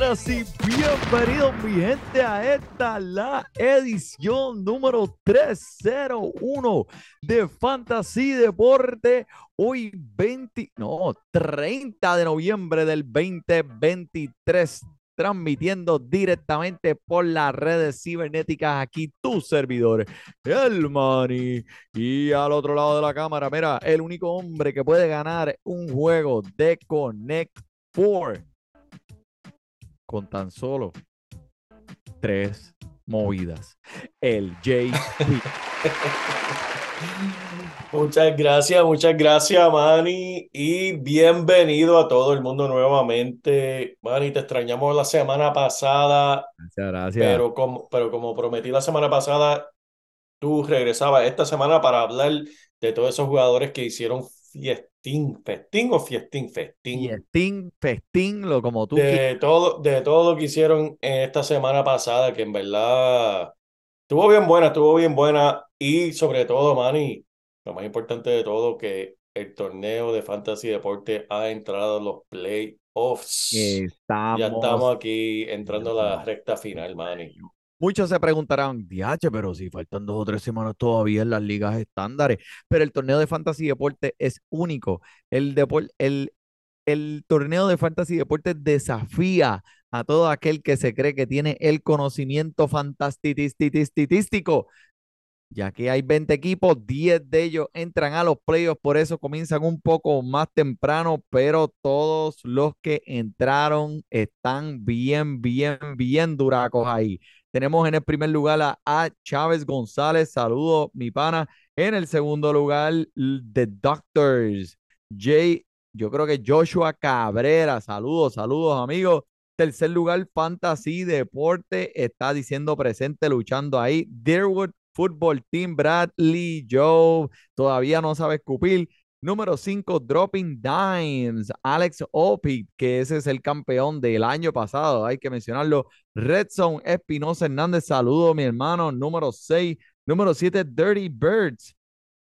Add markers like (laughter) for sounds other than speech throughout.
Buenas y bienvenidos mi gente a esta la edición número 301 de Fantasy Deporte. Hoy 20, no, 30 de noviembre del 2023 transmitiendo directamente por las redes cibernéticas aquí tu servidor, el Money. Y al otro lado de la cámara, mira, el único hombre que puede ganar un juego de Connect 4 con tan solo tres movidas. El JP. (laughs) Muchas gracias, muchas gracias, Manny, y bienvenido a todo el mundo nuevamente. Manny, te extrañamos la semana pasada, Muchas gracias. pero como, pero como prometí la semana pasada, tú regresabas esta semana para hablar de todos esos jugadores que hicieron fiestín, festín o fiestín, festín. Festín, festín, lo como tú quieras. de todo, de todo lo que hicieron esta semana pasada, que en verdad estuvo bien buena, estuvo bien buena, y sobre todo, Manny, lo más importante de todo, que el torneo de Fantasy Deporte ha entrado a los playoffs. Estamos. Ya estamos aquí entrando a la recta final, Manny. Muchos se preguntarán, diache, pero si faltan dos o tres semanas todavía en las ligas estándares. Pero el torneo de Fantasy Deporte es único. El, el, el torneo de Fantasy Deporte desafía a todo aquel que se cree que tiene el conocimiento fantastitístico. Ya que hay 20 equipos, 10 de ellos entran a los playoffs, por eso comienzan un poco más temprano, pero todos los que entraron están bien, bien, bien duracos ahí. Tenemos en el primer lugar a, a Chávez González, saludos, mi pana. En el segundo lugar, The Doctors, Jay, yo creo que Joshua Cabrera, saludos, saludos, amigos. Tercer lugar, Fantasy Deporte, está diciendo presente, luchando ahí. Deerwood Football Team, Bradley Joe, todavía no sabe escupir. Número 5, Dropping Dimes, Alex Opie, que ese es el campeón del año pasado, hay que mencionarlo. Red Zone, Espinosa Hernández, saludo mi hermano. Número 6, número 7, Dirty Birds,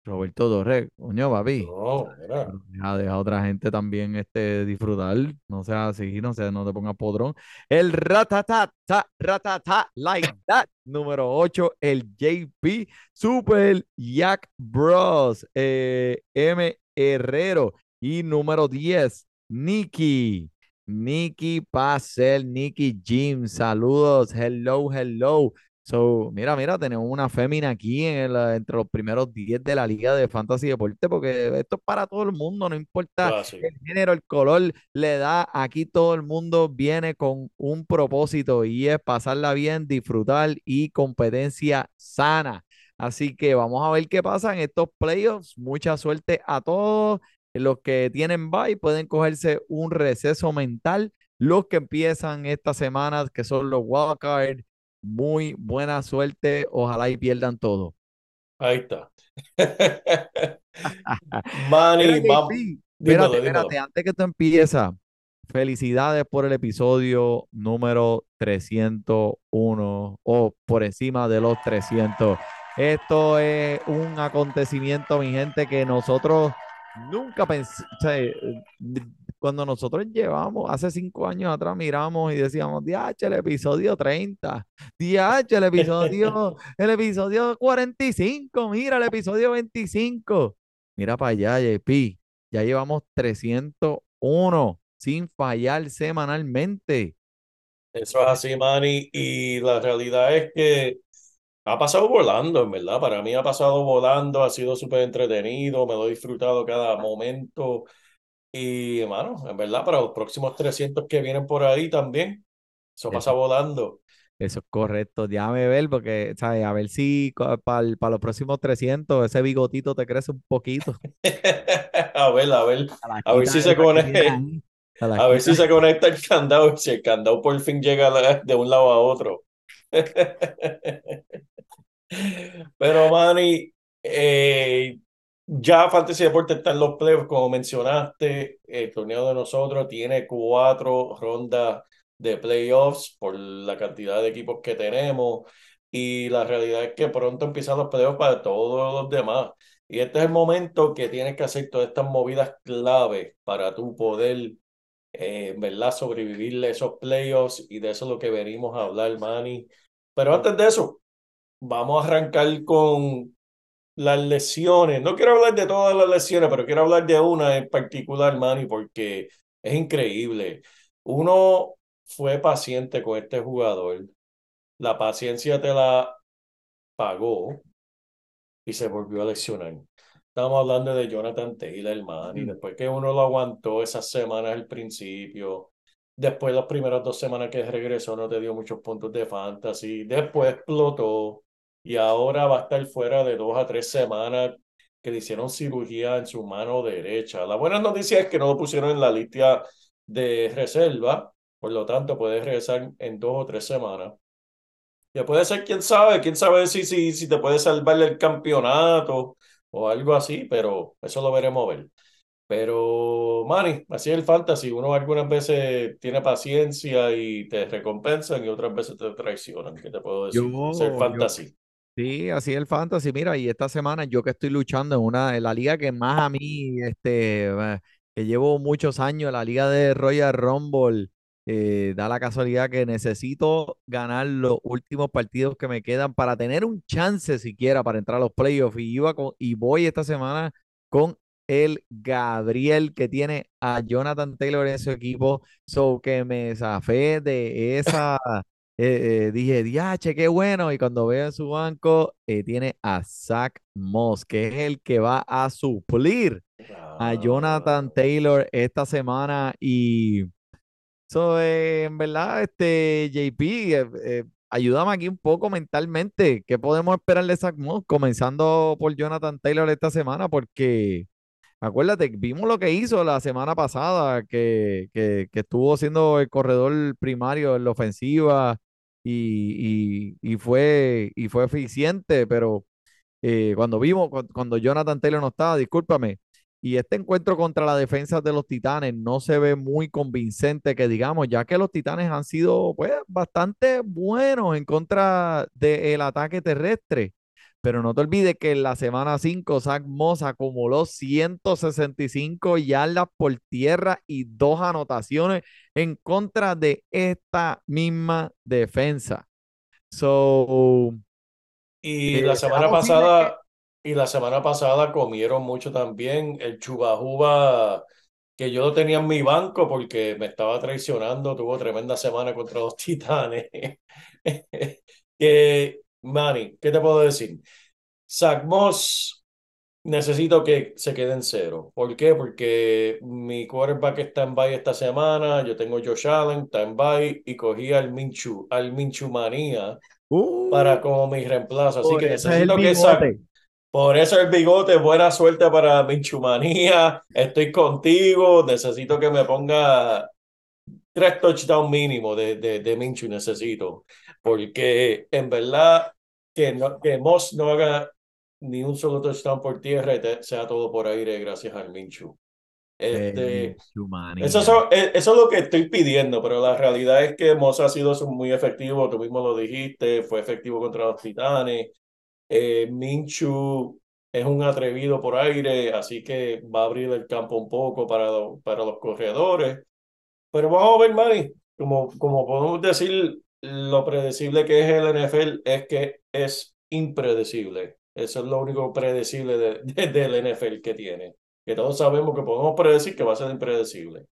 Roberto Dorre, coño, papi. No, mira. Pero Deja, a otra gente también este, disfrutar. No sea así, no sea, no te pongas podrón. El ratata, ta, ratata, like that. Número 8, el JP Super Yak Bros. eh, M. Herrero. Y número 10, Nikki. Nikki Pacel, Nikki Jim. Saludos. Hello, hello. So, mira, mira, tenemos una fémina aquí en el, entre los primeros 10 de la Liga de Fantasy Deporte, porque esto es para todo el mundo, no importa Clásico. el género, el color, la edad, aquí todo el mundo viene con un propósito y es pasarla bien, disfrutar y competencia sana. Así que vamos a ver qué pasa en estos playoffs. Mucha suerte a todos. Los que tienen bye pueden cogerse un receso mental. Los que empiezan esta semana, que son los wildcard, muy buena suerte. Ojalá y pierdan todo. Ahí está. (laughs) Manny, Espérate, dímelo. espérate, antes que tú empiezas, felicidades por el episodio número 301 o por encima de los 300. Esto es un acontecimiento, mi gente, que nosotros nunca pensamos, cuando nosotros llevamos, hace cinco años atrás miramos y decíamos, DH, el episodio 30, DH, el episodio, (laughs) el episodio 45, mira el episodio 25. Mira para allá, JP. Ya llevamos 301 sin fallar semanalmente. Eso es así, Manny, y la realidad es que ha pasado volando, en verdad. Para mí ha pasado volando, ha sido súper entretenido, me lo he disfrutado cada momento. Y, hermano, en verdad, para los próximos 300 que vienen por ahí también, eso pasa Eso, volando. eso es correcto. Déjame ver, porque, ¿sabes? A ver si para los próximos 300 ese bigotito te crece un poquito. (laughs) A ver, a ver, A a ver si se conecta. A (laughs) a ver si se conecta el candado, si el candado por fin llega de un lado a otro. (laughs) Pero, Manny, eh, ya Fantasy Deportes está en los playoffs, como mencionaste, el torneo de nosotros tiene cuatro rondas de playoffs por la cantidad de equipos que tenemos y la realidad es que pronto empiezan los playoffs para todos los demás. Y este es el momento que tienes que hacer todas estas movidas claves para tu poder, eh, verdad, sobrevivir esos playoffs y de eso es lo que venimos a hablar, Manny. Pero antes de eso, vamos a arrancar con las lesiones. No quiero hablar de todas las lesiones, pero quiero hablar de una en particular, Manny, porque es increíble. Uno fue paciente con este jugador, la paciencia te la pagó y se volvió a lesionar. Estamos hablando de Jonathan Taylor, Manny, Mm. después que uno lo aguantó esas semanas al principio. Después, las primeras dos semanas que regresó, no te dio muchos puntos de fantasy. Después explotó y ahora va a estar fuera de dos a tres semanas que le hicieron cirugía en su mano derecha. La buena noticia es que no lo pusieron en la lista de reserva, por lo tanto puede regresar en dos o tres semanas. Ya puede ser, quién sabe, quién sabe si, si, si te puede salvar el campeonato o algo así, pero eso lo veremos ver. Pero, Manny, así es el fantasy. Uno algunas veces tiene paciencia y te recompensan y otras veces te traicionan. ¿Qué te puedo decir? Es el Yo, yo, fantasy. Sí, así es el fantasy. Mira, y esta semana yo que estoy luchando en una, en la liga que más a mí, este, que llevo muchos años, la liga de Royal Rumble, eh, da la casualidad que necesito ganar los últimos partidos que me quedan para tener un chance siquiera para entrar a los playoffs. Y iba y voy esta semana con el Gabriel que tiene a Jonathan Taylor en su equipo, so que me zafé de esa eh, eh, dije, diache, qué bueno. Y cuando veo en su banco, eh, tiene a Zach Moss, que es el que va a suplir a Jonathan Taylor esta semana. Y eso, en verdad, este JP, ayúdame aquí un poco mentalmente. ¿Qué podemos esperar de Zach Moss? Comenzando por Jonathan Taylor esta semana, porque acuérdate, vimos lo que hizo la semana pasada, que, que, que estuvo siendo el corredor primario en la ofensiva y, y, fue, y fue eficiente, pero eh, cuando vimos, cu- cuando Jonathan Taylor no estaba, discúlpame, y este encuentro contra la defensa de los Titanes no se ve muy convincente, que digamos, ya que los Titanes han sido pues bastante buenos en contra del ataque terrestre. Pero no te olvides que en la semana 5 Zach Moss acumuló 165 yardas por tierra y dos anotaciones en contra de esta misma defensa. So, Y eh, la ¿será semana posible que pasada, y la semana pasada comieron mucho también el chubajuba que yo lo tenía en mi banco porque me estaba traicionando, tuvo tremenda semana contra los (laughs) Titanes. (laughs) Que, Manny, ¿qué te puedo decir? Zach Moss necesito que se quede en cero. ¿Por qué? Porque mi quarterback está en bye esta semana, yo tengo Josh Allen, está en bye y cogí al Minchu, al Minchu Manía para Uh, como mi reemplazo. Así que necesito que Zach por eso el bigote, buena suerte para Minchumanía. Estoy contigo. Necesito que me ponga tres touchdowns mínimo de, de, de Minchu. Necesito. Porque en verdad que, no, que Moss no haga ni un solo touchdown por tierra y te- sea todo por aire gracias al Minchu. Este, eso, Minchumanía. es- eh, eso es lo que estoy pidiendo, pero la realidad es que Moss ha sido muy efectivo. Tú mismo lo dijiste. Fue efectivo contra los Titanes. Eh, Minshew es un atrevido por aire, así que va a abrir el campo un poco para, lo- para los corredores. Pero vamos a ver, Manny, como, como podemos decir, lo predecible que es el NFL es que es impredecible. Eso es lo único predecible de, de- del NFL que tiene. Que todos sabemos que podemos predecir que va a ser impredecible.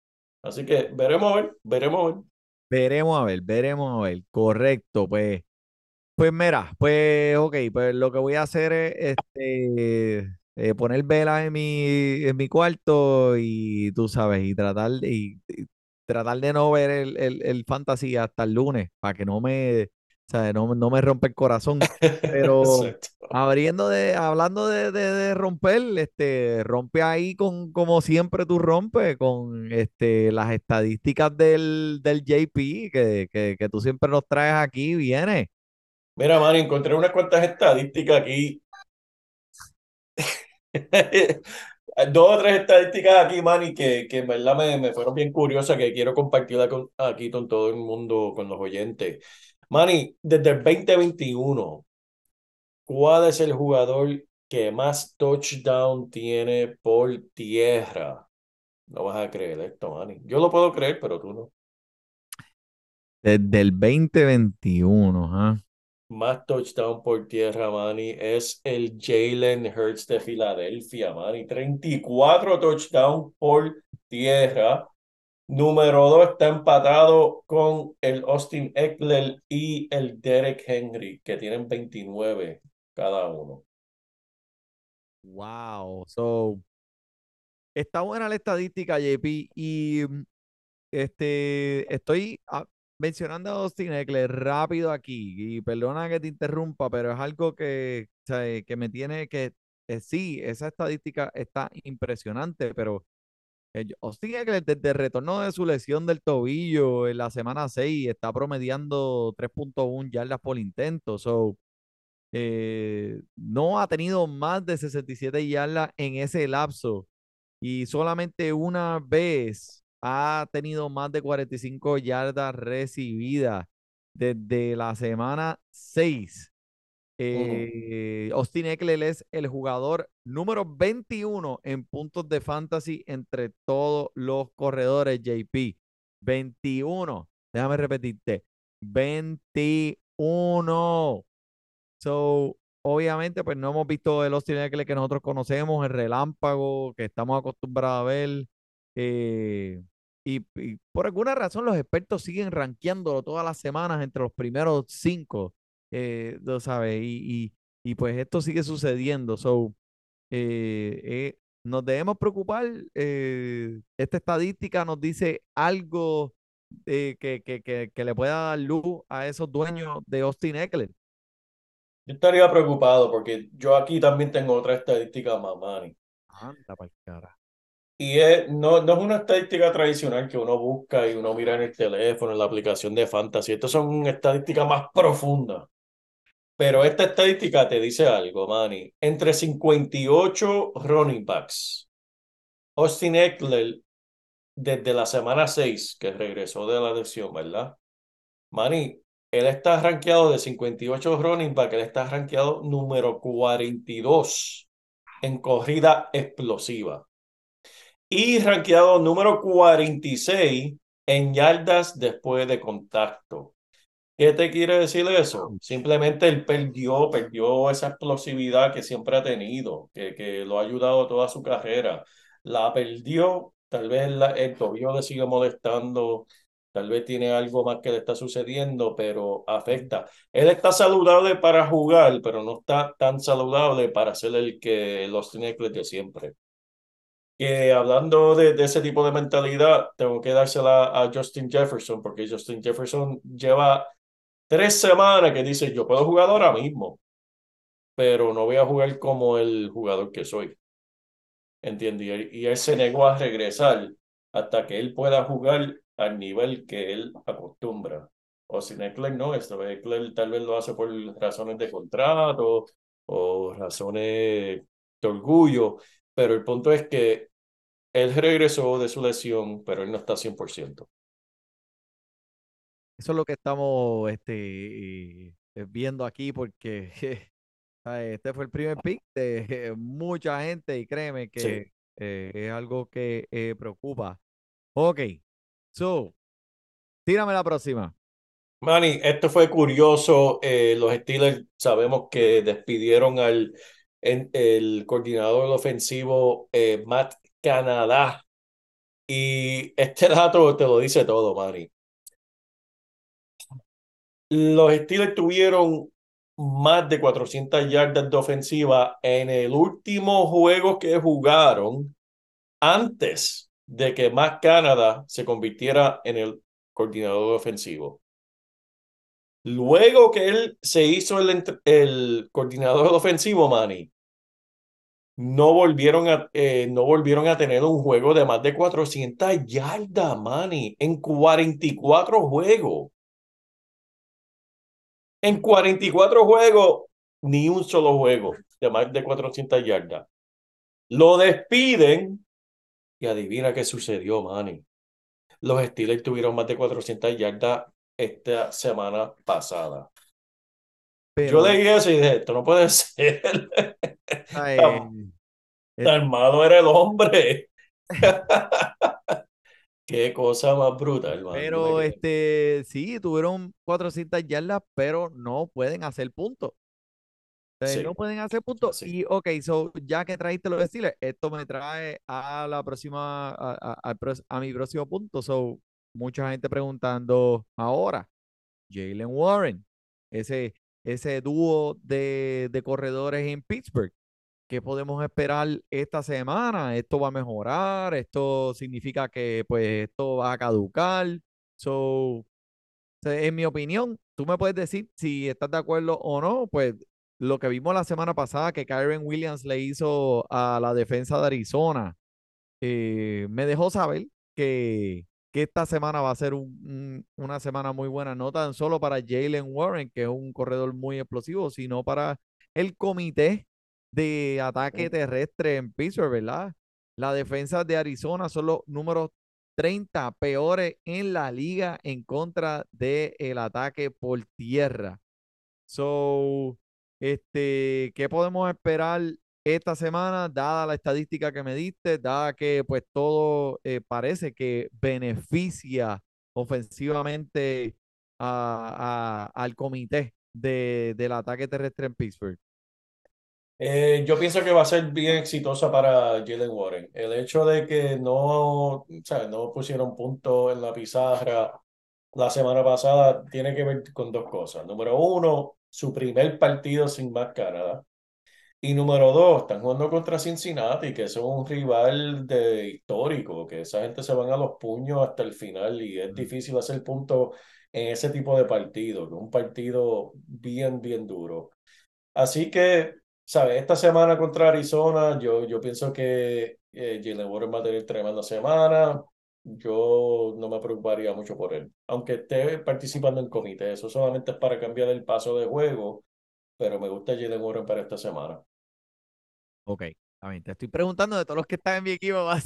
Así que veremos a ver, veremos a ver. Veremos a ver, veremos a ver. Correcto, pues. Pues mira, pues ok, pues lo que voy a hacer es este, eh, poner velas en mi, en mi cuarto y tú sabes, y tratar, y, tratar de no ver el, el, el fantasy hasta el lunes, para que no me, o sea, no, no me rompa el corazón. (laughs) Pero abriendo de, hablando de, de, de romper, este, rompe ahí con, como siempre tú rompes, con este, las estadísticas del, del JP que, que, que tú siempre nos traes aquí, viene. Mira, man, encontré unas cuantas estadísticas aquí. (laughs) Dos o tres estadísticas aquí, Manny, que, que en verdad me, me fueron bien curiosas, que quiero compartirla con, aquí con todo el mundo, con los oyentes. Manny, desde el 2021, ¿cuál es el jugador que más touchdown tiene por tierra? No vas a creer esto, Manny. Yo lo puedo creer, pero tú no. Desde el 2021, ¿ah? Más touchdown por tierra, Manny, es el Jalen Hurts de Filadelfia, Manny. 34 touchdowns por tierra. Número 2 está empatado con el Austin Eckler y el Derek Henry, que tienen 29 cada uno. Wow. So, está buena la estadística, JP. Y mm, este, estoy ah, mencionando a Austin Eckler rápido aquí. Y perdona que te interrumpa, pero es algo que, que me tiene que. eh, sí, esa estadística está impresionante, pero Austin Eckler desde el retorno de su lesión del tobillo en la semana 6 está promediando 3.1 yardas por intento. So, eh, no ha tenido más de 67 yardas en ese lapso y solamente una vez ha tenido más de 45 yardas recibidas desde la semana 6. Eh, Austin Eckler es el jugador número 21 en puntos de fantasy entre todos los corredores, JP. 21. Déjame repetirte. 21. So, obviamente, pues no hemos visto el Austin Eckler que nosotros conocemos, el relámpago que estamos acostumbrados a ver. eh, y, y por alguna razón los expertos siguen rankeándolo todas las semanas entre los primeros cinco, eh, ¿tú sabes? Y, y, y pues esto sigue sucediendo. So, eh, eh, nos debemos preocupar. esta estadística nos dice algo que, que, que, que le pueda dar luz a esos dueños de Austin Eckler. Yo estaría preocupado porque yo aquí también tengo otra estadística más, Manny. Anda pa'l cara. Y es, no, no es una estadística tradicional que uno busca y uno mira en el teléfono, en la aplicación de Fantasy. Estas son estadísticas más profundas. Pero esta estadística te dice algo, Manny. Entre 58 running backs, Austin Eckler, desde la semana 6, que regresó de la lesión, ¿verdad? Manny, él está rankeado de 58 running backs, él está rankeado número 42 en corrida explosiva y rankeado número 46 en yardas después de contacto. ¿Qué te quiere decir eso? Simplemente él perdió, perdió esa explosividad que siempre ha tenido, que, que lo ha ayudado toda su carrera. La perdió, tal vez el tobillo le sigue molestando, tal vez tiene algo más que le está sucediendo, pero afecta. Él está saludable para jugar, pero no está tan saludable para ser el que los tiene de siempre que hablando de ese tipo de mentalidad, tengo que dársela a Justin Jefferson, porque Justin Jefferson lleva tres semanas que dice, yo puedo jugar ahora mismo, pero no voy a jugar como el jugador que soy. ¿Entiendes? Y él se negó a regresar hasta que él pueda jugar al nivel que él acostumbra. O sin Eckler no, esto Eckler tal vez lo hace por razones de contrato o razones de orgullo, pero el punto es que él regresó de su lesión, pero él no está 100%. Eso es lo que estamos este, eh, viendo aquí porque (laughs) este fue el primer pick de (laughs) mucha gente y créeme Sí. que eh, es algo que eh, preocupa. Ok, so, tírame la próxima. Manny, esto fue curioso. eh, los Steelers sabemos que despidieron al en- el coordinador ofensivo eh, Matt Canadá. Y este dato te lo dice todo, Manny. Los Steelers tuvieron más de 400 yardas de ofensiva en el último juego que jugaron antes de que Matt Canada se convirtiera en el coordinador ofensivo. Luego que él se hizo el coordinador ofensivo, Manny, no volvieron a, eh, no volvieron a tener un juego de más de 400 yardas, Manny, en 44 juegos. En 44 juegos, ni un solo juego de más de 400 yardas. Lo despiden y adivina qué sucedió, Manny. Los Steelers tuvieron más de 400 yardas esta semana pasada. Pero, Yo leí eso y dije, esto no puede (laughs) ser. eh, Tan malo era el hombre. (laughs) Qué cosa más. Yo me pero este, sí, tuvieron 400 yardas, pero no pueden hacer puntos. O sea, Sí, no pueden hacer puntos. así. Y, ok, so, ya que trajiste los Steelers, esto me trae a la próxima, a, a mi próximo punto. So, mucha gente preguntando ahora, Jalen Warren, ese, ese dúo de, de corredores en Pittsburgh. ¿Qué podemos esperar esta semana? ¿Esto va a mejorar? ¿Esto significa que pues esto va a caducar? So, En mi opinión, tú me puedes decir si estás de acuerdo o no, pues lo que vimos la semana pasada que Kyren Williams le hizo a la defensa de Arizona, eh, me dejó saber que, esta semana va a ser un- una semana muy buena, no tan solo para Jalen Warren, que es un corredor muy explosivo, sino para el comité de ataque terrestre en Pittsburgh, ¿verdad? La defensa de Arizona son los números 30 peores en la liga en contra del ataque por tierra. So, este, ¿qué podemos esperar esta semana, dada la estadística que me diste, dada que pues todo eh, parece que beneficia ofensivamente a- a- al comité de, del ataque terrestre en Pittsburgh? Eh, yo pienso que va a ser bien exitosa para Jalen Warren. El hecho de que no, o sea, no pusieron punto en la pizarra la semana pasada tiene que ver con dos cosas. Número uno, su primer partido sin más Canadá. Y número dos, están jugando contra Cincinnati, que es un rival de histórico, que esa gente se van a los puños hasta el final y es Mm. difícil hacer puntos en ese tipo de partido, que es un partido bien, bien duro. Así que, ¿sabes? Esta semana contra Arizona, yo, yo pienso que eh, Jalen Warren va a tener tremenda semana. Yo no me preocuparía mucho por él, aunque esté participando en comité. Eso solamente es para cambiar el paso de juego, pero me gusta Jalen Warren para esta semana. Ok, a ver, te estoy preguntando de todos los que están en mi equipo, (laughs) vas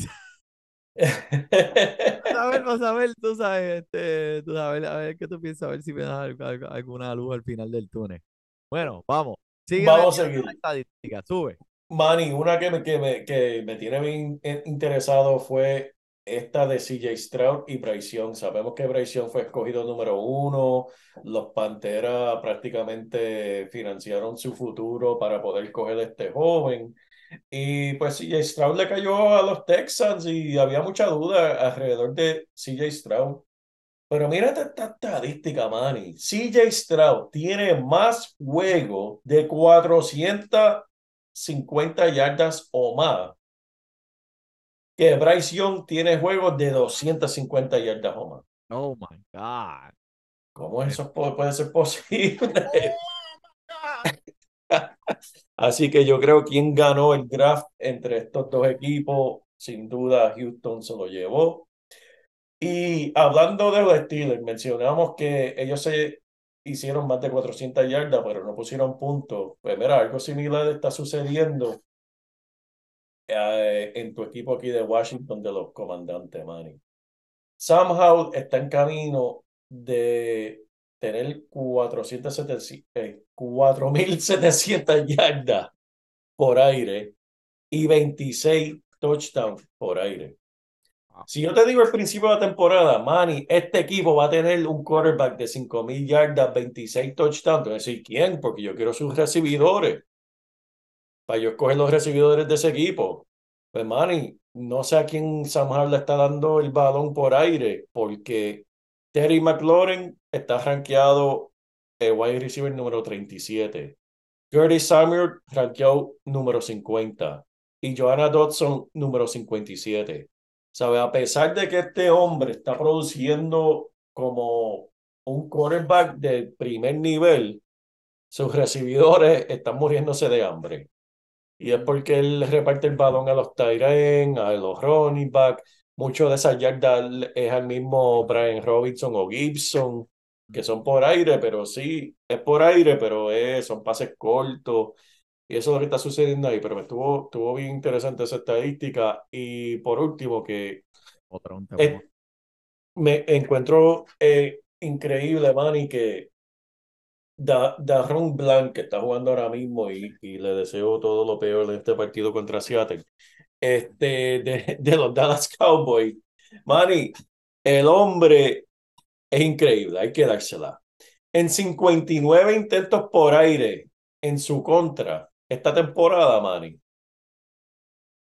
a (laughs) ver, vas a ver, tú sabes, este, tú sabes, a ver qué tú piensas, a ver si me das al- al- alguna luz al final del túnel. Bueno, vamos, sigue Vamos a seguir. la estadística, sube. Manny, una que me, que me, que me tiene bien interesado fue esta de CJ Stroud y Bryce Young. Sabemos que Bryce Young fue escogido número uno. Los Panteras prácticamente financiaron su futuro para poder coger a este joven. Y pues CJ Stroud le cayó a los Texans y había mucha duda alrededor de CJ Stroud. Pero mírate esta estadística, Manny. CJ Stroud tiene más juego de 450 yardas o más que Bryce Young tiene juegos de 250 yardas o más. Oh my God. ¿Cómo eso puede ser posible? (laughs) (laughs) Así que yo creo quien ganó el draft entre estos dos equipos, sin duda Houston se lo llevó. Y hablando de los Steelers, mencionamos que ellos se hicieron más de 400 yardas, pero no pusieron puntos. Pues mira, algo similar está sucediendo eh, en tu equipo aquí de Washington de los comandantes, Manny. Howell está en camino de tener 470, eh, 4.700 yardas por aire y 26 touchdowns por aire. Si yo te digo al principio de la temporada, Manny, este equipo va a tener un quarterback de 5.000 yardas, 26 touchdowns, voy a decir quién, porque yo quiero sus recibidores. Para yo escoger los recibidores de ese equipo. Pues, Manny, no sé a quién Sam Howell le está dando el balón por aire, porque Terry McLaurin está rankeado el wide receiver número 37. Curtis Samuel, rankeado número 50. Y Joanna Dodson, número 57. ¿Sabe? A pesar de que este hombre está produciendo como un quarterback de primer nivel, sus recibidores están muriéndose de hambre. Y es porque él reparte el balón a los Tyren, a los running back. Mucho de esas yardas es al mismo Brian Robinson o Gibson, que son por aire, pero sí, es por aire, pero es, son pases cortos. Y eso es lo que está sucediendo ahí. Pero estuvo, estuvo bien interesante esa estadística. Y por último, que un eh, me encuentro eh, increíble, Manny, que Da, Darron Blanc, que está jugando ahora mismo y, y le deseo todo lo peor en este partido contra Seattle, este, de, de los Dallas Cowboys. Manny, el hombre es increíble, hay que dársela. En 59 intentos por aire en su contra esta temporada, Manny.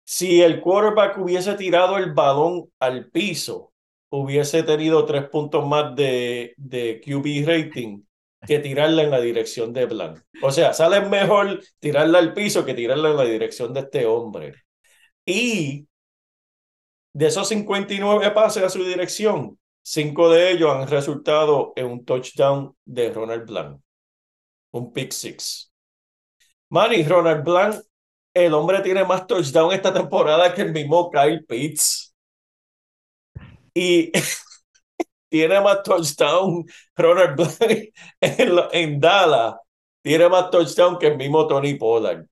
Si el quarterback hubiese tirado el balón al piso, hubiese tenido tres puntos más de, de QB rating que tirarla en la dirección de Blanc. O sea, sale mejor tirarla al piso que tirarla en la dirección de este hombre. Y de esos 59 pases a su dirección, cinco de ellos han resultado en un touchdown de Ronald Blanc. Un pick six. Manny, Ronald Blanc, el hombre tiene más touchdown esta temporada que el mismo Kyle Pitts. Y (laughs) tiene más touchdown Ronald Blanc en, en, Dallas. Tiene más touchdown que el mismo Tony Pollard.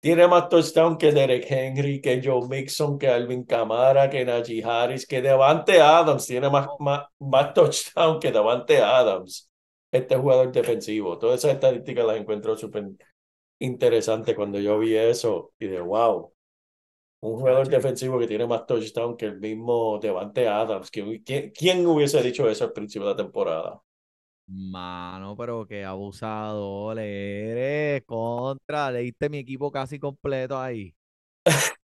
Tiene más touchdown que Derek Henry, que Joe Mixon, que Alvin Kamara, que Najee Harris, que Devante Adams. Tiene más, más, más touchdown que Devante Adams. Este jugador defensivo. Todas esas estadísticas las encuentro súper interesantes cuando yo vi eso. Y de wow, un jugador defensivo que tiene más touchdown que el mismo Devante Adams. ¿Quién, ¿Quién, hubiese dicho eso al principio de la temporada? Mano, pero qué abusador eres. Contra, leíste mi equipo casi completo ahí.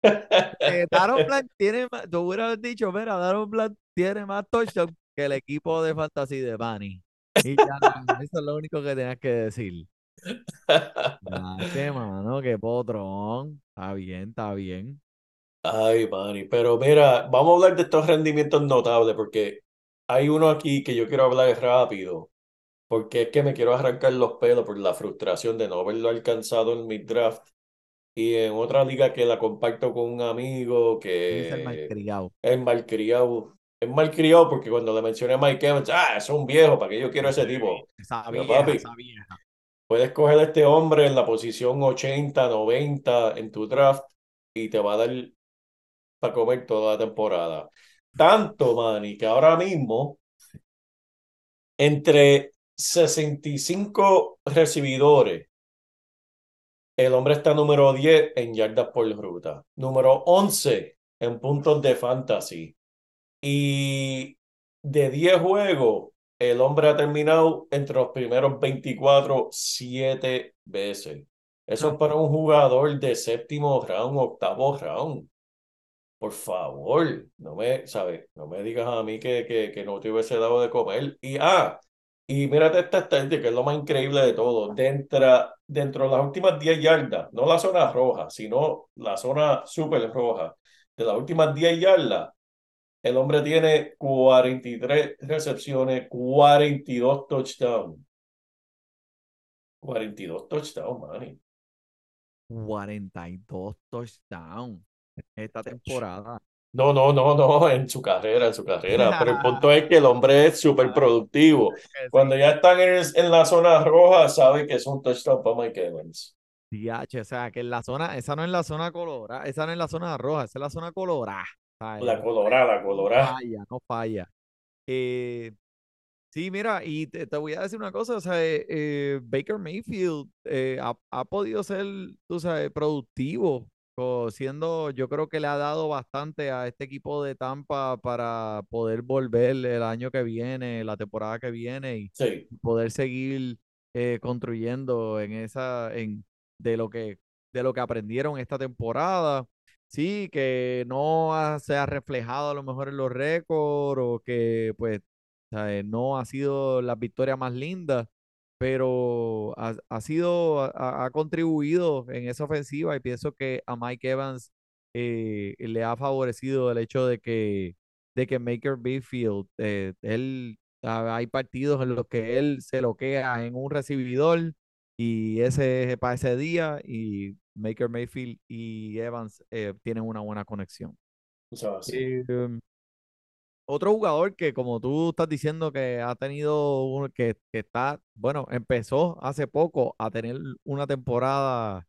eh, Daron Blanc (laughs) tiene más, tú hubieras dicho, mira, Daron Blanc tiene más touchdown que el equipo de Fantasy de Bunny. Y ya, eso es lo único que tenías que decir. (laughs) Qué mano, qué potrón. Está bien, está bien. Ay, Manny, pero mira, vamos a hablar de estos rendimientos notables porque hay uno aquí que yo quiero hablar rápido, porque es que me quiero arrancar los pelos por la frustración de no haberlo alcanzado en mi draft y en otra liga que la comparto con un amigo que Es el malcriado. es malcriado. Es malcriado porque cuando le mencioné a Mike Evans, ah, es un viejo, ¿para qué yo quiero ese tipo? Esa vieja, papi, esa vieja. Puedes coger a este hombre en la posición 80, 90 en tu draft y te va a dar para comer toda la temporada. Tanto, Manny, que ahora mismo entre 65 recibidores, el hombre está número 10 en yardas por ruta, número 11 en puntos de fantasy y de 10 juegos, el hombre ha terminado entre los primeros 24 siete veces. Eso es para un jugador de séptimo round, octavo round. Por favor, no me, ¿sabes? No me digas a mí que, que, que no te hubiese dado de comer. Y, ah, y mírate esta estadística, que es lo más increíble de todo. Dentro, dentro de las últimas 10 yardas, no la zona roja, sino la zona súper roja, de las últimas 10 yardas, el hombre tiene 43 recepciones, 42 touchdowns. 42 touchdowns, Manny. 42 touchdowns esta temporada. No, no, no, no, en su carrera, en su carrera. Pero el (laughs) punto es que el hombre es súper productivo. Cuando ya están en, en, la zona roja, sabe que es un touchdown para Mike Evans. DH, o sea, que en la zona, esa no es la zona colorada, esa no es la zona roja, esa es la zona colorada. La colorada, la colorada. No falla, no falla. Eh, sí, mira, y te, te, voy a decir una cosa, o sea, eh, Baker Mayfield eh, ha, ha, podido ser, tú sabes, productivo siendo, yo creo que le ha dado bastante a este equipo de Tampa para poder volver el año que viene, la temporada que viene y sí. poder seguir eh, construyendo en esa, en de lo que, de lo que aprendieron esta temporada. Sí, que no ha, se ha reflejado a lo mejor en los récords o que pues no ha sido la victoria más linda, pero ha, ha sido, ha, ha contribuido en esa ofensiva y pienso que a Mike Evans eh, le ha favorecido el hecho de que, de que Maker Mayfield, eh, él, hay partidos en los que él se loquea en un recibidor y ese es para ese día y Maker Mayfield y Evans eh, tienen una buena conexión. O sea, sí. Eh, otro jugador que, como tú estás diciendo, que ha tenido, un- que, que está, bueno, empezó hace poco a tener una temporada,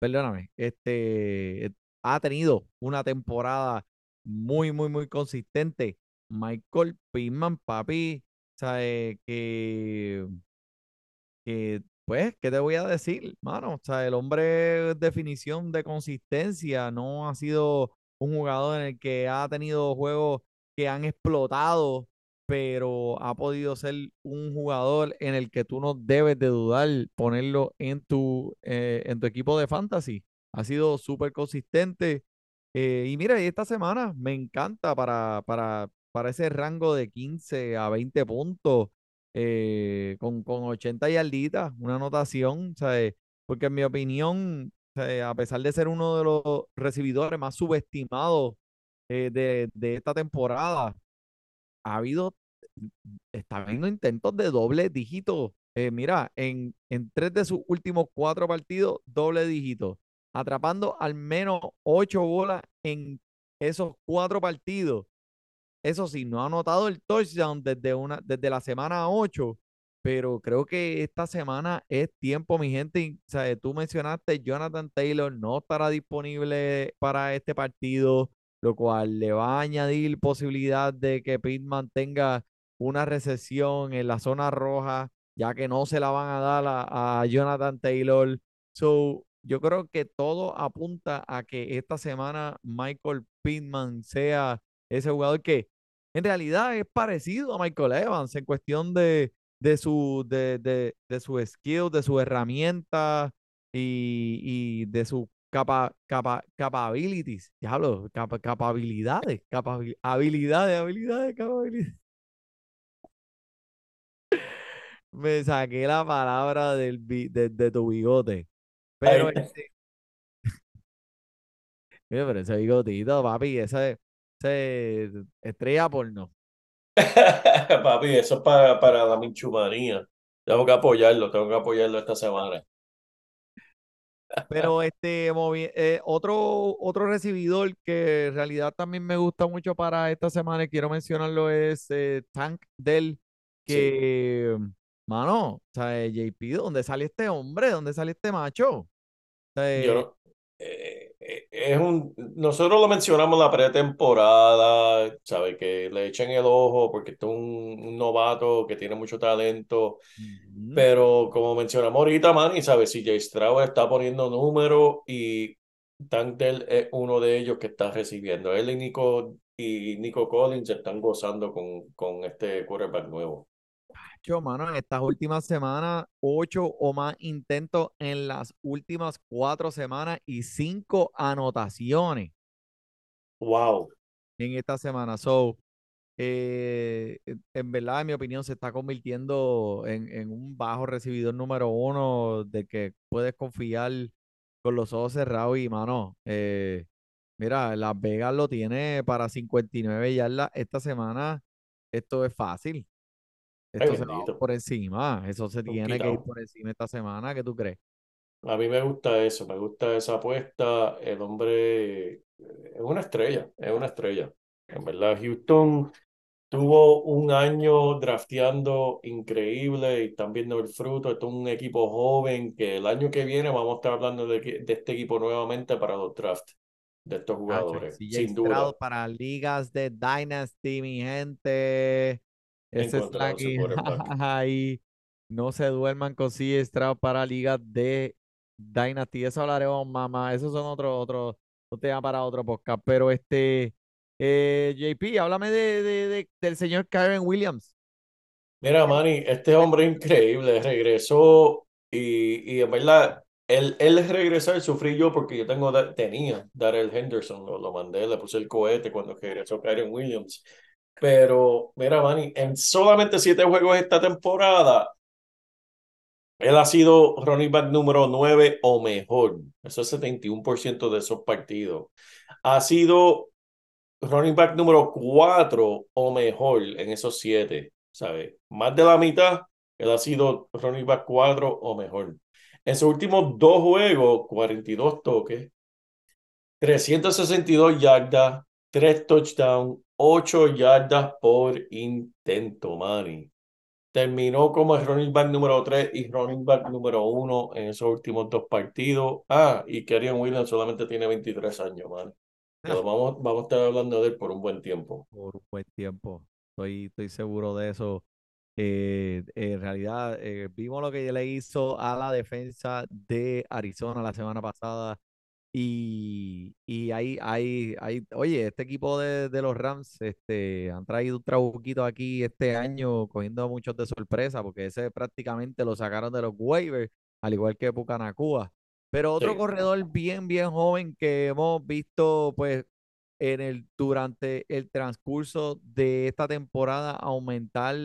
perdóname, este, ha tenido una temporada muy, muy, muy consistente. Michael Pittman, papi, sabe que, que, pues, ¿qué te voy a decir, mano? O sea, el hombre definición de consistencia no ha sido un jugador en el que ha tenido juegos que han explotado, pero ha podido ser un jugador en el que tú no debes de dudar ponerlo en tu, eh, en tu equipo de fantasy. Ha sido súper consistente. eh, y mira, y esta semana me encanta para, para, para ese rango de 15 a 20 puntos eh, con, con 80 yarditas, una anotación, ¿sabes? Porque en mi opinión, a pesar de ser uno de los recibidores más subestimados eh, de, de esta temporada, ha habido, está habiendo intentos de doble dígito. Eh, mira, en, en tres de sus últimos cuatro partidos, doble dígito, atrapando al menos ocho bolas en esos cuatro partidos. Eso sí, no ha anotado el touchdown desde, una, desde la semana 8, pero creo que esta semana es tiempo, mi gente. o sea, tú mencionaste, Jonathan Taylor no estará disponible para este partido, lo cual le va a añadir posibilidad de que Pittman tenga una recesión en la zona roja, ya que no se la van a dar a, a Jonathan Taylor. So, yo creo que todo apunta a que esta semana Michael Pittman sea ese jugador que en realidad es parecido a Michael Evans en cuestión de, de su, de, de, de su skill, de su herramienta y, y de su capa, capa, capabilities. Diablo, capa, capabilidades, capabil- habilidades, habilidades, capabilidades. (laughs) Me saqué la palabra del, de, de tu bigote. Pero, este, mira, (laughs) pero ese bigotito, papi, ese, ese estrella porno. (laughs) Papi, eso es para, para la minchumanía. Tengo que apoyarlo, tengo que apoyarlo esta semana. Pero (laughs) este eh, otro, otro recibidor que en realidad también me gusta mucho para esta semana y quiero mencionarlo es eh, Tank Dell, Sí. que, mano, o sea, eh, JP, ¿dónde sale este hombre? ¿Dónde sale este macho? O sea, Yo no- eh, es un, nosotros lo mencionamos en la pretemporada, ¿sabe? Que le echen el ojo porque es un, un novato que tiene mucho talento, pero como mencionamos ahorita, Manny, ¿sabes? Si Jay Strauss está poniendo números y Tank Dell es uno de ellos que está recibiendo. Él y Nico, y Nico Collins están gozando con, con este quarterback nuevo. Mano, en estas últimas semanas, ocho o más intentos en las últimas cuatro semanas y cinco anotaciones Wow. en esta semana. So, eh, en- verdad, en mi opinión, se está convirtiendo en, en un bajo recibidor número uno de que puedes confiar con los ojos cerrados y, mano, eh, mira, Las Vegas lo tiene para 59 yardas esta semana. Esto es fácil. Ay, Esto se va por encima. Eso se tiene que ir por encima esta semana. ¿Qué tú crees? A mí me gusta eso, me gusta esa apuesta. El hombre es una estrella, es una estrella. En verdad, Houston tuvo un año drafteando increíble y están viendo el fruto. Esto es un equipo joven que el año que viene vamos a estar hablando de, de este equipo nuevamente para los drafts de estos jugadores, CJ sin duda. Para ligas de Dynasty, mi gente. Ese es la que ahí. No se duerman con CJ Stroud para ligas de Dynasty. Eso hablaremos, mamá. Esos son otros otros otro tema para otro podcast. Pero este, eh, JP, háblame de, de- de- del señor Kyron Williams. Mira, Manny, este hombre increíble, regresó y, y en verdad, él, él regresó y sufrí yo porque yo tengo, tenía Darrell Henderson, lo, lo mandé, le puse el cohete cuando regresó Kyren Williams. Pero, mira, Manny, en solamente siete juegos esta temporada, Él ha sido running back número 9 o mejor. Eso es 71% de esos partidos. Ha sido running back número 4 o mejor en esos 7. ¿Sabes? Más de la mitad, él ha sido running back 4 o mejor. En sus últimos dos juegos, 42 toques, 362 yardas, 3 touchdowns, 8 yardas por intento, Manny. Terminó como el running back número 3 y running back número 1 en esos últimos dos partidos. Ah, y Kerian Williams solamente tiene 23 años, man. Pero vamos, vamos a estar hablando de él por un buen tiempo. Por un buen tiempo. Estoy, estoy seguro de eso. Eh, en realidad, eh, vimos lo que le hizo a la defensa de Arizona la semana pasada. Y, y ahí, ahí, ahí, oye, este equipo de, de los Rams este, han traído un trabuquito aquí este año, cogiendo a muchos de sorpresa, porque ese prácticamente lo sacaron de los waivers, al igual que Pucanacua. Pero otro Sí. corredor bien, bien joven que hemos visto, pues, en el, durante el transcurso de esta temporada aumentar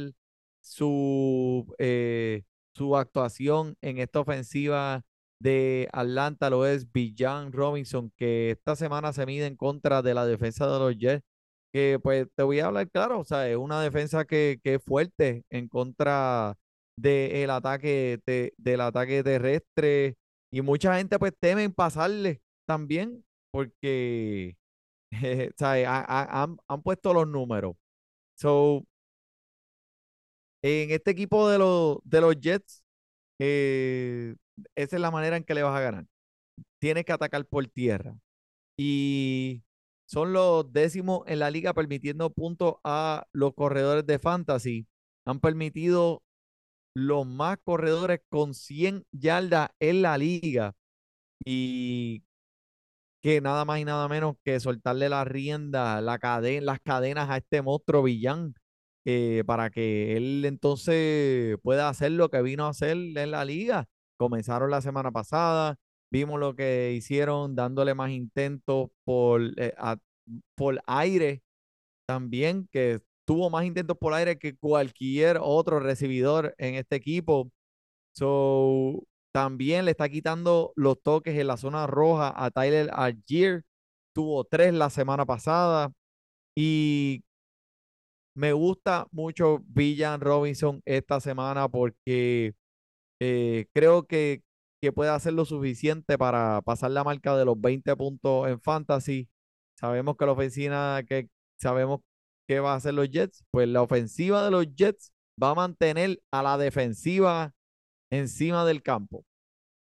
su, eh, su actuación en esta ofensiva de Atlanta lo es Villan Robinson, que esta semana se mide en contra de la defensa de los Jets, que pues te voy a hablar claro, o sea, es una defensa que, que es fuerte en contra del ataque, de- del ataque terrestre y mucha gente pues teme en pasarle también porque (laughs) ¿sabes? Ha- ha- han, han puesto los números. So, en este equipo de los, de los Jets, eh, esa es la manera en que le vas a ganar. Tienes que atacar por tierra. Y son los décimos en la liga permitiendo puntos a los corredores de fantasy. Han permitido los más corredores con 100 yardas en la liga. Y que nada más y nada menos que soltarle la rienda, la cadena, las cadenas a este monstruo villán eh, para que él entonces pueda hacer lo que vino a hacer en la liga. Comenzaron la semana pasada, vimos lo que hicieron dándole más intentos por, eh, por aire también, que tuvo más intentos por aire que cualquier otro recibidor en este equipo. So, también le está quitando los toques en la zona roja a Tyler Algier. Tuvo tres la semana pasada. Y me gusta mucho Villan Robinson esta semana porque eh, creo que, que puede hacer lo suficiente para pasar la marca de los 20 puntos en fantasy. Sabemos que la ofensiva que sabemos que va a hacer los Jets, pues la ofensiva de los Jets va a mantener a la defensiva encima del campo.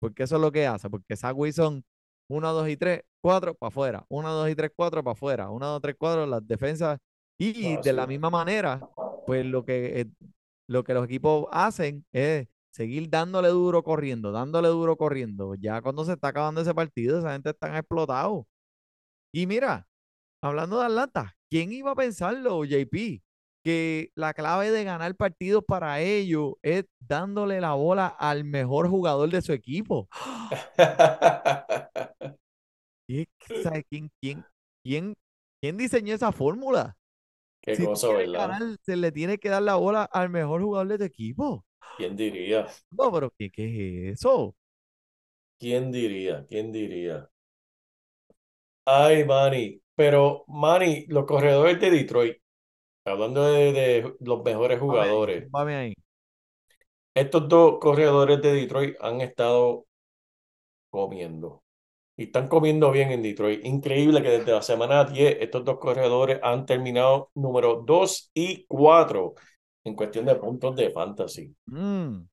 Porque eso es lo que hace. Porque Zach Wilson, 1, 2 y 3, 4 para afuera. 1, 2 y 3, 4 para afuera. 1, 2, 3, 4, las defensas. Y Ah, de la misma manera, pues lo que, eh, lo que los equipos hacen es seguir dándole duro corriendo, dándole duro corriendo. Ya cuando se está acabando ese partido, esa gente está explotado. Y mira, hablando de Atlanta, ¿quién iba a pensarlo, JP? Que la clave de ganar partidos para ellos es dándole la bola al mejor jugador de su equipo. (laughs) ¿Y es que, ¿sabe quién, quién, quién, quién diseñó esa fórmula? Qué Si cosa, ¿verdad? ganar, se le tiene que dar la bola al mejor jugador de tu equipo. ¿Quién diría? No, pero ¿qué, qué es eso? ¿Quién diría? ¿Quién diría? Ay, Manny. Pero, Manny, los corredores de Detroit, hablando de, de los mejores jugadores, Vame ahí. estos dos corredores de Detroit han estado comiendo. Y están comiendo bien en Detroit. Increíble que desde la semana 10 estos dos corredores han terminado número 2 y 4 en cuestión de puntos de fantasy. Mm,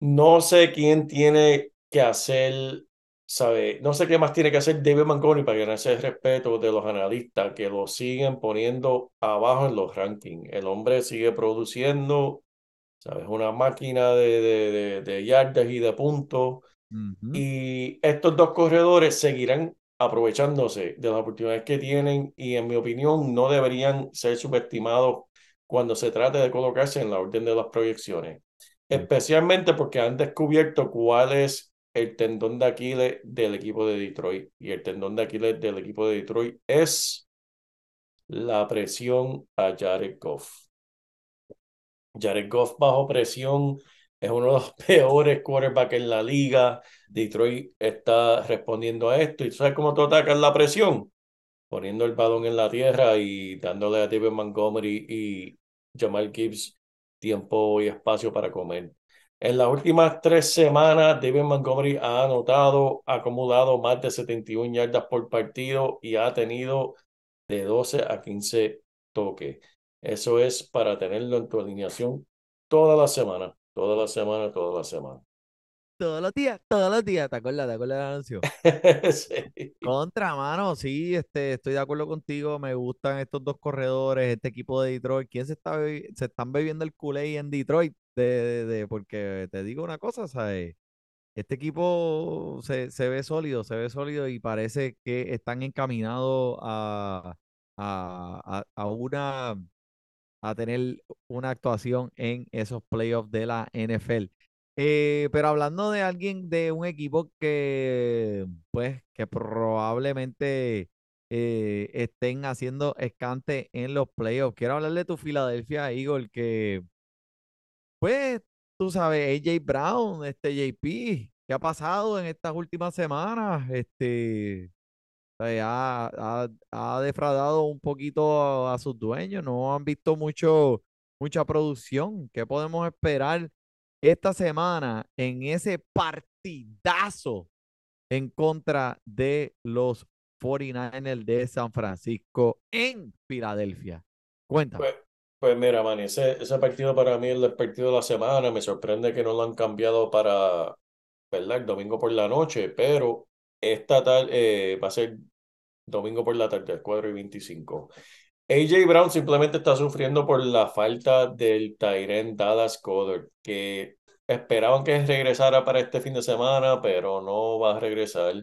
No sé quién tiene que hacer, ¿sabe? No sé qué más tiene que hacer David Montgomery para ganarse el respeto de los analistas que lo siguen poniendo abajo en los rankings. El hombre sigue produciendo, ¿sabes? Una máquina de, de, de, de yardas y de puntos. Y estos dos corredores seguirán aprovechándose de las oportunidades que tienen y en mi opinión no deberían ser subestimados cuando se trate de colocarse en la orden de las proyecciones, especialmente porque han descubierto cuál es el tendón de Aquiles del equipo de Detroit y el tendón de Aquiles del equipo de Detroit es la presión a Jared Goff. Jared Goff bajo presión es uno de los (laughs) peores quarterbacks en la liga. Detroit está respondiendo a esto. ¿Y sabes cómo tú atacas la presión? Poniendo el balón en la tierra y dándole a David Montgomery y Jamal Gibbs tiempo y espacio para comer. En las últimas tres semanas, David Montgomery ha anotado, ha acumulado más de 71 yardas por partido y ha tenido de 12 a 15 toques. Eso es para tenerlo en tu alineación toda la semana, toda la semana, toda la semana. Todos los días, todos los días. ¿Te acuerdas? ¿Te acuerdas del anuncio? (laughs) Sí. Contra, mano, sí, este, estoy de acuerdo contigo. Me gustan estos dos corredores, este equipo de Detroit. ¿Quién se está se están bebiendo el Kool-Aid en Detroit? De, de- de- porque te digo una cosa, ¿sabes? Este equipo se, se ve sólido, se ve sólido y parece que están encaminados a, a, a, a una a tener una actuación en esos playoffs de la NFL. Eh, pero hablando de alguien de un equipo que, pues, que probablemente eh, estén haciendo escante en los playoffs. Quiero hablarle de tu Philadelphia Eagles, que, pues, tú sabes, AJ Brown, este JP, ¿qué ha pasado en estas últimas semanas? Este, sea, ha, ha- ha defraudado un poquito a, a sus dueños, no han visto mucho, mucha producción. ¿Qué podemos esperar esta semana en ese partidazo en contra de los 49ers de San Francisco en Filadelfia? Cuéntame. Pues, pues mira, Manny, ese, ese partido para mí es el partido de la semana. Me sorprende que no lo han cambiado para, ¿verdad? El domingo por la noche, pero esta tarde va a ser domingo por la tarde, 4 y 25. AJ Brown simplemente está sufriendo por la falta del Tyrant Dallas Goddard, que esperaban que regresara para este fin de semana, pero no va a regresar.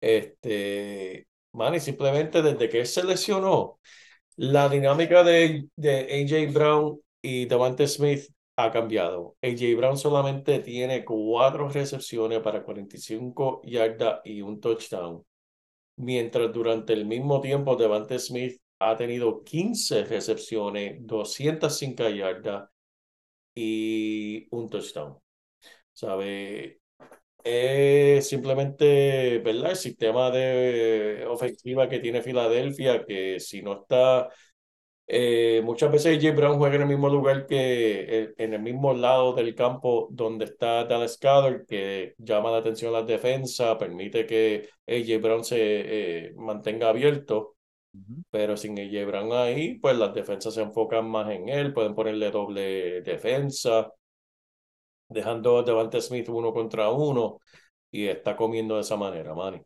Este, Manny, simplemente desde que se lesionó, la dinámica de, de AJ Brown y Devante Smith ha cambiado. AJ Brown solamente tiene cuatro recepciones para 45 yardas y un touchdown, mientras durante el mismo tiempo Devante Smith ha tenido 15 recepciones, 205 yardas y un touchdown. ¿Sabe? Es simplemente, ¿verdad? El sistema de ofensiva que tiene Filadelfia, que si no está, eh, muchas veces AJ Brown juega en el mismo lugar que, eh, en el mismo lado del campo donde está Dallas Goedert, que llama la atención a la defensa, permite que AJ Brown se eh, mantenga abierto. Pero sin AJ Brown ahí, pues las defensas se enfocan más en él, pueden ponerle doble defensa, dejando a Devante Smith uno contra uno y está comiendo de esa manera, Manny.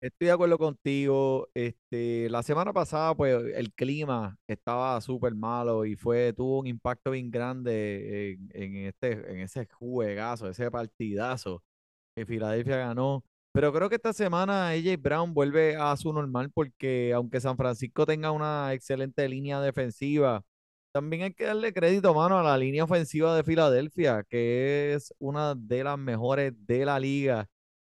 Estoy de acuerdo contigo. Este, la semana pasada, pues, el clima estaba súper malo y fue, tuvo un impacto bien grande en, en este, en ese juegazo, ese partidazo que Filadelfia ganó. Pero creo que esta semana AJ Brown vuelve a su normal porque aunque San Francisco tenga una excelente línea defensiva, también hay que darle crédito, mano, a la línea ofensiva de Filadelfia, que es una de las mejores de la liga.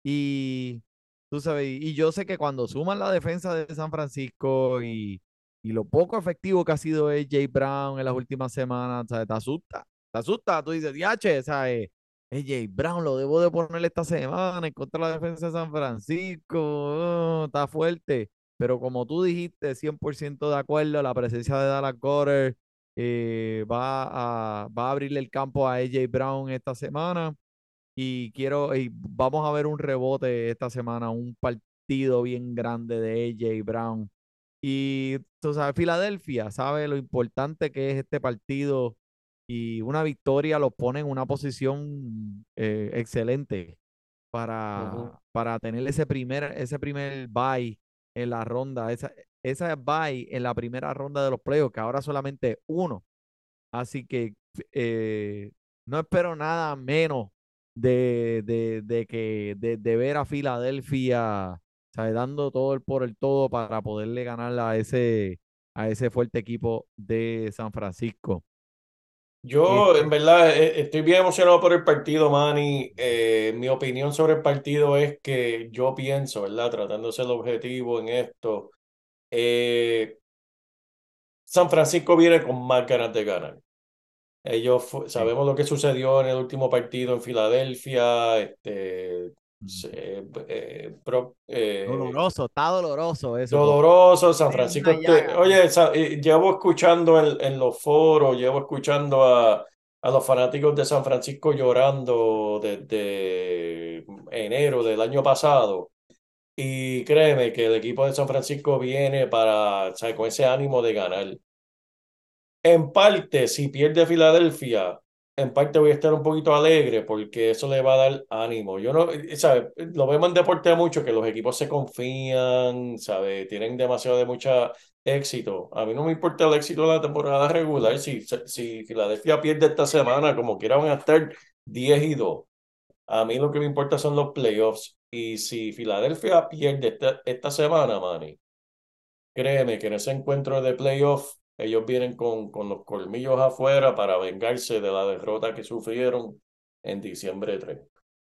Y Tú sabes, y yo sé que cuando suman la defensa de San Francisco y, y lo poco efectivo que ha sido AJ Brown en las últimas semanas, ¿sabes? Te asusta, te asusta, tú dices, diache, ¿sabes? AJ Brown lo debo de poner esta semana en contra de la defensa de San Francisco, oh, está fuerte, pero como tú dijiste, 100% de acuerdo, la presencia de Dallas Goddard eh, va a, va abrirle el campo a AJ Brown esta semana. Y quiero, y vamos a ver un rebote esta semana, un partido bien grande de AJ Brown. Y tú sabes, Filadelfia sabe lo importante que es este partido y una victoria los pone en una posición eh, excelente para, para tener ese primer, ese primer bye en la ronda, esa, esa bye en la primera ronda de los playoffs, que ahora solamente uno. Así que eh, no espero nada menos de, de, de que de, de ver a Filadelfia ¿sabes? dando todo el por el todo para poderle ganar a ese, a ese fuerte equipo de San Francisco. Yo, en Este, verdad, eh, estoy bien emocionado por el partido, Manny. Eh, mi opinión sobre el partido es que yo pienso, ¿verdad? Tratando de ser objetivo en esto, eh, San Francisco viene con más ganas de ganar. Ellos sabemos lo que sucedió en el último partido en Filadelfia. Este, eh, pro- eh, Doloroso, está doloroso eso. doloroso. San Francisco. llaga. oye, sa- llevo escuchando en, en los foros, llevo escuchando a, a los fanáticos de San Francisco llorando desde enero del año pasado. Y créeme que el equipo de San Francisco viene para, o sea, con ese ánimo de ganar. En parte, si pierde Filadelfia, en parte voy a estar un poquito alegre porque eso le va a dar ánimo. Yo no, ¿sabes? Lo vemos en deporte mucho que los equipos se confían, ¿sabes? Tienen demasiado de mucha éxito. A mí no me importa el éxito de la temporada regular. Si, si Filadelfia pierde esta semana, como quiera van a estar 10 y 2. A mí lo que me importa son los playoffs. Y si Filadelfia pierde esta, esta semana, Manny, créeme que en ese encuentro de playoff ellos vienen con, con los colmillos afuera para vengarse de la derrota que sufrieron en diciembre 3.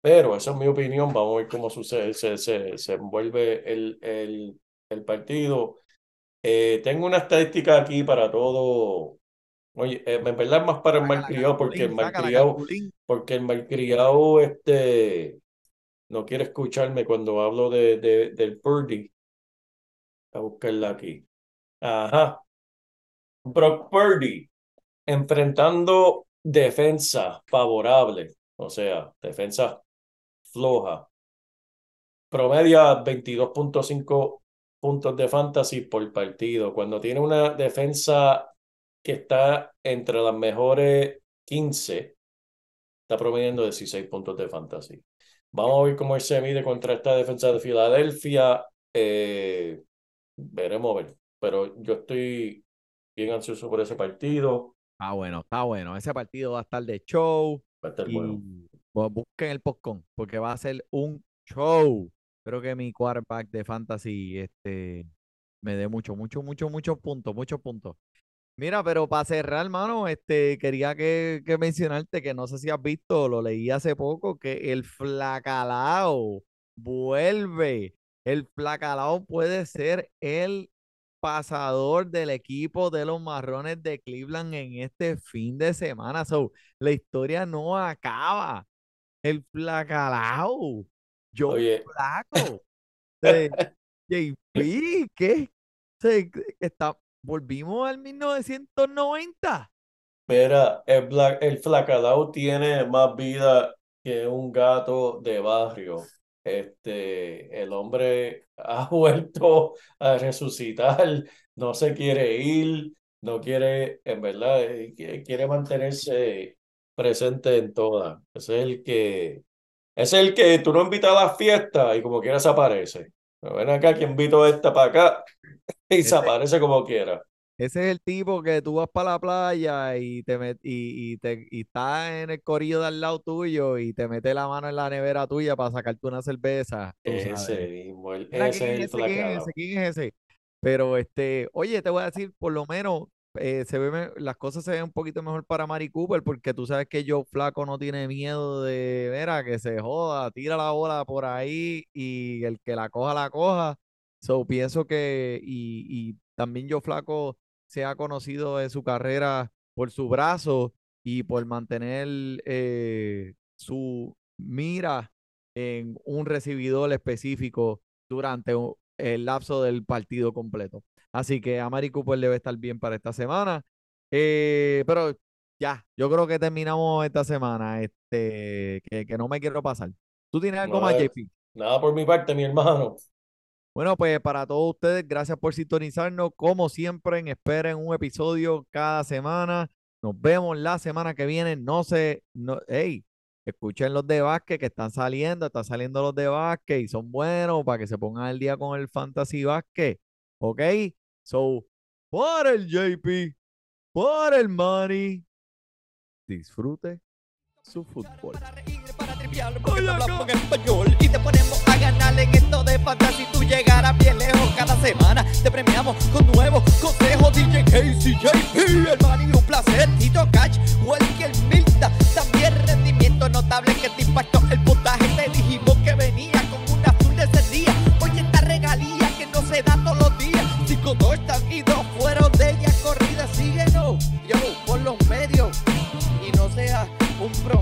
Pero esa es mi opinión. Vamos a ver cómo sucede, se, se, se envuelve el, el, el partido. Eh, tengo una estadística aquí para todo. Oye, eh, en verdad es más para el malcriado, porque el malcriado, porque el malcriado este, no quiere escucharme cuando hablo de, de, del Purdy. A buscarla aquí. Ajá. Brock Purdy enfrentando defensa favorable, o sea, defensa floja. Promedia 22.5 puntos de fantasy por partido. Cuando tiene una defensa que está entre las mejores 15, está promediando 16 puntos de fantasy. Vamos a ver cómo él se mide contra esta defensa de Filadelfia. Eh, veremos a ver. Pero yo estoy bien ansioso por ese partido. Está bueno, está bueno. Ese partido va a estar de show. Va a estar y bueno. bu- busquen el postcon porque va a ser un show. Espero que mi quarterback de fantasy este, me dé mucho, mucho, mucho, muchos puntos, muchos puntos. Mira, pero para cerrar, hermano, este, quería que, que mencionarte que no sé si has visto, lo leí hace poco, que el flacalao vuelve. El flacalao puede ser el pasador del equipo de los marrones de Cleveland en este fin de semana. So, la historia no acaba. El flacalao. Yo flaco. (laughs) Eh, JP, ¿qué? Se- está, volvimos al 1990. Mira, el, Bla- el Flacalao tiene más vida que un gato de barrio. Este, el hombre (laughs) ha vuelto a resucitar, no se quiere ir, no quiere, en verdad, eh, qui- quiere mantenerse presente en todas. Es el que, es el que tú no invitas a la fiesta y como quiera se aparece. Pero ven acá que invito a esta para acá (laughs) y se aparece como quiera. Ese es el tipo que tú vas para la playa y te met- y, y te y está en el corillo de al lado tuyo y te mete la mano en la nevera tuya para sacarte una cerveza. Ese mismo, el- ese ¿quién es el ese? ¿Quién es ese? ¿Quién es ese? Pero este, oye, te voy a decir, por lo menos eh, se ve, las cosas se ven un poquito mejor para Mari Cooper, porque tú sabes que Joe Flaco no tiene miedo de, mira, que se joda, tira la bola por ahí y el que la coja, la coja. So, pienso que, y, y también Joe Flaco se ha conocido en su carrera por su brazo y por mantener eh, su mira en un recibidor específico durante el lapso del partido completo. Así que a Mari Cooper debe estar bien para esta semana. Eh, pero ya, yo creo que terminamos esta semana. Este, que, que no me quiero pasar. ¿Tú tienes algo más, JP? nada por mi parte, mi hermano. Bueno, pues para todos ustedes, gracias por sintonizarnos. Como siempre, esperen un episodio cada semana. Nos vemos la semana que viene. No sé, no, hey, escuchen los de básquet que están saliendo, están saliendo los de básquet y son buenos para que se pongan al día con el fantasy básquet. ¿Ok? So, por el JP, por el Money, disfrute su fútbol y te ponemos a ganar en esto de fantasía si tú llegaras bien lejos cada semana. Te premiamos con nuevos consejos DJ Casey, JP, el un placer. Tito Cash, Welker, Milta también rendimiento notable que te impactó el puntaje. Te dijimos que venía con una azul de ese día. Oye esta regalía que no se da todos los días. Si con dos están y dos fueron de ella corrida. Síguenos yo por los medios. Y no seas un pro.